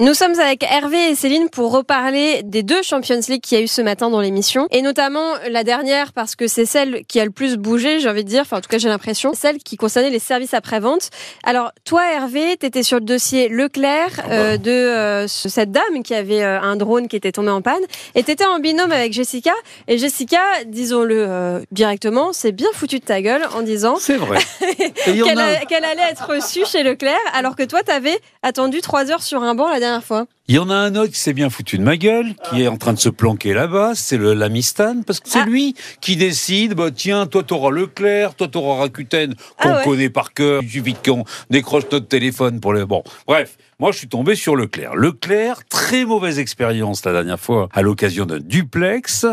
Nous sommes avec Hervé et Céline pour reparler des deux Champions League qu'il y a eu ce matin dans l'émission. Et notamment la dernière parce que c'est celle qui a le plus bougé, j'ai envie de dire. Enfin, en tout cas, j'ai l'impression. Celle qui concernait les services après-vente. Alors, toi, Hervé, t'étais sur le dossier Leclerc Ah euh, de euh, cette dame qui avait euh, un drone qui était tombé en panne. Et t'étais en binôme avec Jessica. Et Jessica, disons-le directement, c'est bien foutu de ta gueule en disant C'est vrai. A- qu'elle allait être reçue chez Leclerc, alors que toi, t'avais attendu trois heures sur un banc la dernière fois. Il y en a un autre qui s'est bien foutu de ma gueule, qui est en train de se planquer là-bas, c'est le l'Amistan, parce que c'est Ah. lui qui décide, bah tiens, toi t'auras Leclerc, toi t'auras Rakuten, qu'on Ah ouais. connaît par cœur, il suffit qu'on décroche notre téléphone pour le... Bon, bref, moi je suis tombé sur Leclerc. Leclerc, très mauvaise expérience la dernière fois, à l'occasion d'un duplex,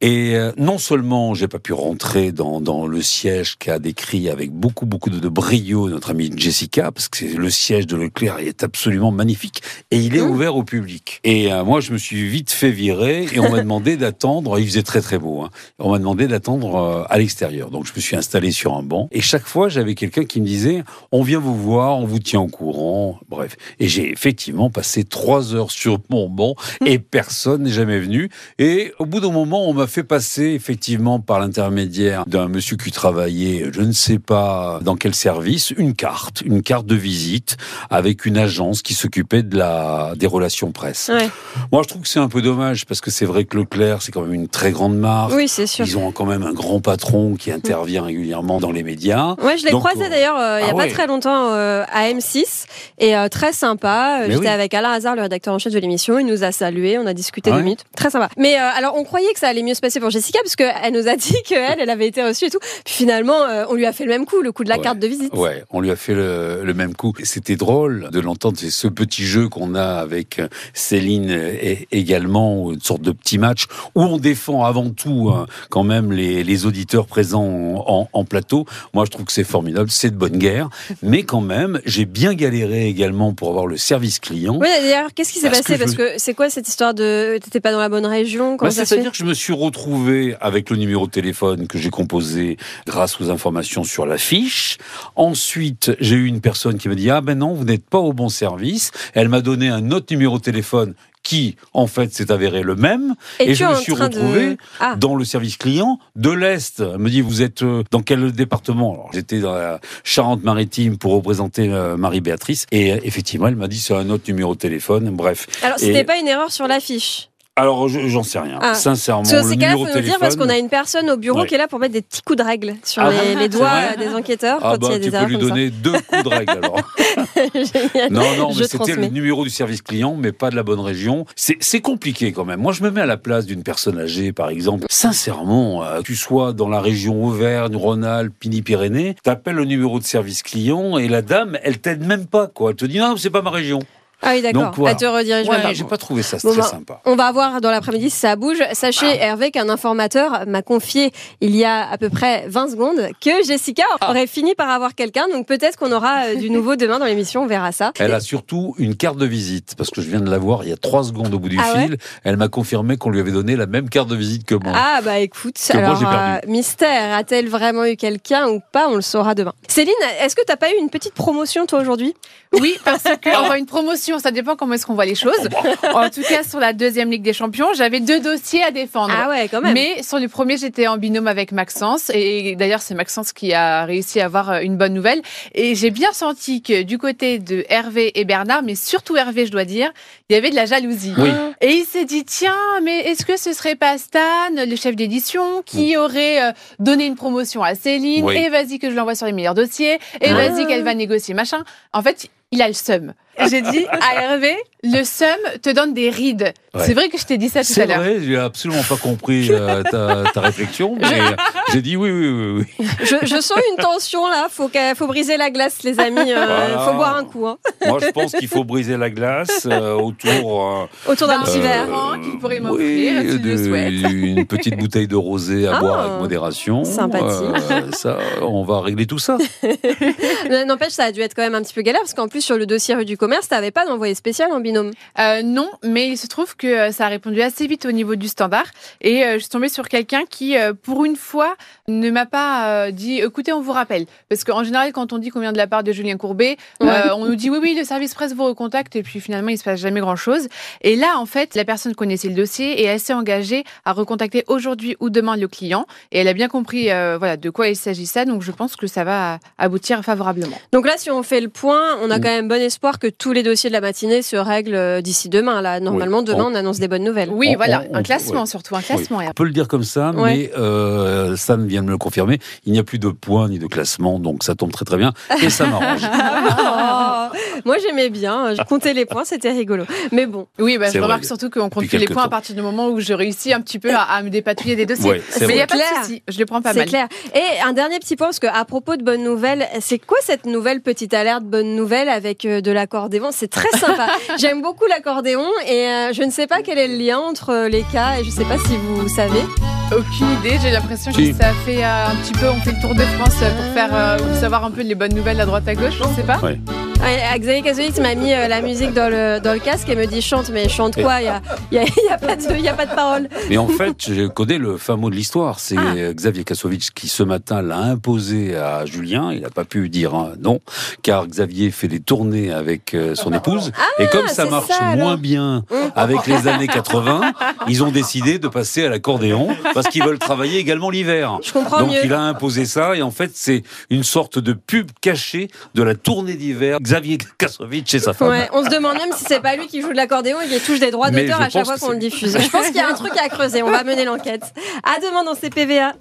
et euh, non seulement j'ai pas pu rentrer dans, dans le siège qu'a décrit avec beaucoup beaucoup de, de brio notre amie Jessica, parce que c'est- le siège de Leclerc est absolument magnifique, et il est Mmh. ouvert au public. Et euh, moi, je me suis vite fait virer et on m'a demandé d'attendre. Il faisait très très beau. Hein, on m'a demandé d'attendre euh, à l'extérieur. Donc je me suis installé sur un banc. Et chaque fois, j'avais quelqu'un qui me disait "On vient vous voir, on vous tient au courant." Bref. Et j'ai effectivement passé trois heures sur mon banc et personne n'est jamais venu. Et au bout d'un moment, on m'a fait passer effectivement par l'intermédiaire d'un monsieur qui travaillait, je ne sais pas dans quel service, une carte, une carte de visite avec une agence qui s'occupait de la des relations presse. Ouais. Moi, je trouve que c'est un peu dommage parce que c'est vrai que Leclerc, c'est quand même une très grande marque. Oui, c'est sûr. Ils ont quand même un grand patron qui intervient régulièrement dans les médias. Ouais, je l'ai croisé euh, d'ailleurs euh, il y a ah pas ouais. très longtemps euh, à M6 et euh, très sympa. J'étais oui. avec Alain Hazard, le rédacteur en chef de l'émission. Il nous a salués, on a discuté Ah deux ouais minutes. Très sympa. Mais alors, on croyait que ça allait mieux se passer pour Jessica parce qu'elle nous a dit qu'elle, elle avait été reçue et tout. Puis finalement, on lui a fait le même coup, le coup de la Ouais. carte de visite. Ouais, on lui a fait le, le même coup. C'était drôle de l'entendre. C'est ce petit jeu qu'on a avec Céline et également, une sorte de petit match où on défend avant tout hein, quand même les, les auditeurs présents en, en plateau. Moi, je trouve que c'est formidable, c'est de bonne guerre. Mais quand même, j'ai bien galéré également pour avoir le service client. Oui, d'ailleurs, qu'est-ce qui s'est passé que Parce que c'est quoi cette histoire de. T'étais pas dans la bonne région Bah, C'est-à-dire que je me suis retrouvé avec le numéro de téléphone que j'ai composé grâce aux informations sur la fiche. Ensuite, j'ai eu une personne qui m'a dit Ah ben non, vous n'êtes pas au bon service. Elle m'a donné un autre numéro de téléphone qui, en fait, s'est avéré le même. Et, je me suis de- retrouvé Ah. dans le service client de l'Est. Elle me dit Vous êtes euh, dans quel département? Alors, J'étais dans la Charente-Maritime pour représenter euh, Marie-Béatrice. Et euh, effectivement, elle m'a dit C'est un autre numéro de téléphone. Bref. Alors, Et- c'était pas une erreur sur l'affiche? Alors, je- j'en sais rien. Ah. Sincèrement, Parce que le ces cas-là, numéro faut nous dire parce qu'on a une personne au bureau Ouais. qui est là pour mettre des petits coups de règle sur Ah les, doigts des enquêteurs Ah quand il bah, y a tu des peux lui ça. donner deux coups de règle alors. Génial. Non, non, mais c'était le numéro du service client, mais pas de la bonne région. C'est compliqué quand même. Moi, je me mets à la place d'une personne âgée, par exemple. Sincèrement, euh, tu sois dans la région Auvergne, Rhône-Alpes, Pini-Pyrénées, t'appelles le numéro de service client et la dame, elle t'aide même pas, quoi. Elle te dit non, c'est pas ma région. Ah oui, d'accord. Donc, voilà. Elle te redirige même. Ouais, j'ai pas trouvé ça Bon, très bah, sympa. On va voir dans l'après-midi si ça bouge. Sachez, Hervé, qu'un informateur m'a confié il y a à peu près 20 secondes que Jessica Ah. aurait fini par avoir quelqu'un. Donc peut-être qu'on aura euh, du nouveau demain dans l'émission. On verra ça. Elle a surtout une carte de visite, parce que je viens de la voir il y a trois secondes au bout du Ah ouais fil. Elle m'a confirmé qu'on lui avait donné la même carte de visite que moi. Ah bah écoute, moi, alors euh, mystère, a-t-elle vraiment eu quelqu'un ou pas? On le saura demain. Céline, est-ce que t'as pas eu une petite promotion toi aujourd'hui? Oui, parce que on voit une promotion, ça dépend comment est-ce qu'on voit les choses. En tout cas, sur la deuxième Ligue des Champions, j'avais deux dossiers à défendre. Ah ouais, quand même. Mais sur le premier, j'étais en binôme avec Maxence. Et d'ailleurs, c'est Maxence qui a réussi à avoir euh, une bonne nouvelle. Et j'ai bien senti que du côté de Hervé et Bernard, mais surtout Hervé, je dois dire, il y avait de la jalousie. Oui. Et il s'est dit, tiens, mais est-ce que ce serait pas Stan, le chef d'édition, qui aurait euh, donné une promotion à Céline Oui. Et vas-y que je l'envoie sur les meilleurs dossiers. Et vas-y qu'elle va négocier, machin. En fait, il a le seum. J'ai dit à Hervé, Le seum te donne des rides. Ouais. C'est vrai que je t'ai dit ça tout à C'est l'heure. vrai, j'ai absolument pas compris euh, ta, ta réflexion, mais j'ai dit oui, oui, oui, oui. Je, je sens une tension là, faut, faut briser la glace les amis, euh, Voilà. faut boire un coup hein, Moi, je pense qu'il faut briser la glace euh, autour. euh, autour d'un petit verre. Laurent, qui pourrait m'offrir, oui, si je le de- souhaite. une petite bouteille de rosé à Ah, boire avec modération. sympathique. Euh, ça, on va régler tout ça. N'empêche, ça a dû être quand même un petit peu galère parce qu'en plus sur le dossier rue du commerce, t'avais pas d'envoyé spécial en binôme. Euh, non, mais il se trouve que euh, ça a répondu assez vite au niveau du standard. Et euh, je suis tombée sur quelqu'un qui, euh, pour une fois, ne m'a pas euh, dit écoutez, on vous rappelle. Parce qu'en général, quand on dit qu'on vient de la part de Julien Courbet, euh, Ouais. on nous dit oui, oui, le service presse vous recontacte. Et puis finalement, il se passe jamais grand chose. Et là, en fait, la personne connaissait le dossier et elle s'est engagée à recontacter aujourd'hui ou demain le client. Et elle a bien compris euh, voilà, de quoi il s'agissait. Donc je pense que ça va aboutir favorablement. Donc là, si on fait le point, on a Mm. quand même bon espoir que tous les dossiers de la matinée se règlent euh, d'ici demain. Là, normalement, Oui. demain, On- on annonce des bonnes nouvelles. Oui, On- voilà, on- un classement ouais. surtout, un classement. On peut le dire comme ça, Ouais. mais euh, Sam vient de me le confirmer. Il n'y a plus de points ni de classement, donc ça tombe très très bien et ça m'arrange. Oh, moi, j'aimais bien. Je comptais les points, c'était rigolo. Mais bon, Oui, bah, C'est je remarque vrai. surtout qu'on compte plus les points à partir du moment où je réussis un petit peu à, à me dépatouiller des dossiers. Ouais, c'est Mais il n'y a pas de souci, je les prends pas c'est mal. clair. Et un dernier petit point, parce que à propos de bonnes nouvelles, c'est quoi cette nouvelle petite alerte bonne nouvelle avec euh, de l'accordéon C'est très sympa. J'aime beaucoup l'accordéon et euh, je ne sais pas quel est le lien entre euh, les cas et je ne sais pas si vous savez. Aucune idée, j'ai l'impression Si. que ça fait euh, un petit peu, on fait le tour de France euh, pour faire euh, ou savoir un peu les bonnes nouvelles à droite à gauche, je sais pas. Ouais. Ouais, Xavier Kazovic m'a mis euh, la musique dans le, dans le casque et me dit chante, mais chante quoi Il n'y a, y a, y a, pas de- y a pas de parole. Mais en fait, je connais le fin mot de l'histoire. C'est Ah. Xavier Kassovitch qui, ce matin, l'a imposé à Julien. Il n'a pas pu dire un non, car Xavier fait des tournées avec euh, son épouse. et comme ça marche ça, moins bien avec les années 80, ils ont décidé de passer à l'accordéon parce qu'ils veulent travailler également l'hiver. Je comprends Donc mieux. il a imposé ça et en fait c'est une sorte de pub cachée de la tournée d'hiver. Xavier Kassovitch et sa femme. Ouais, on se demande même si c'est pas lui qui joue de l'accordéon et qui touche des droits d'auteur à chaque fois qu'on le diffuse. Je pense qu'il y a un truc à creuser. On va mener l'enquête. À demain dans CPVA.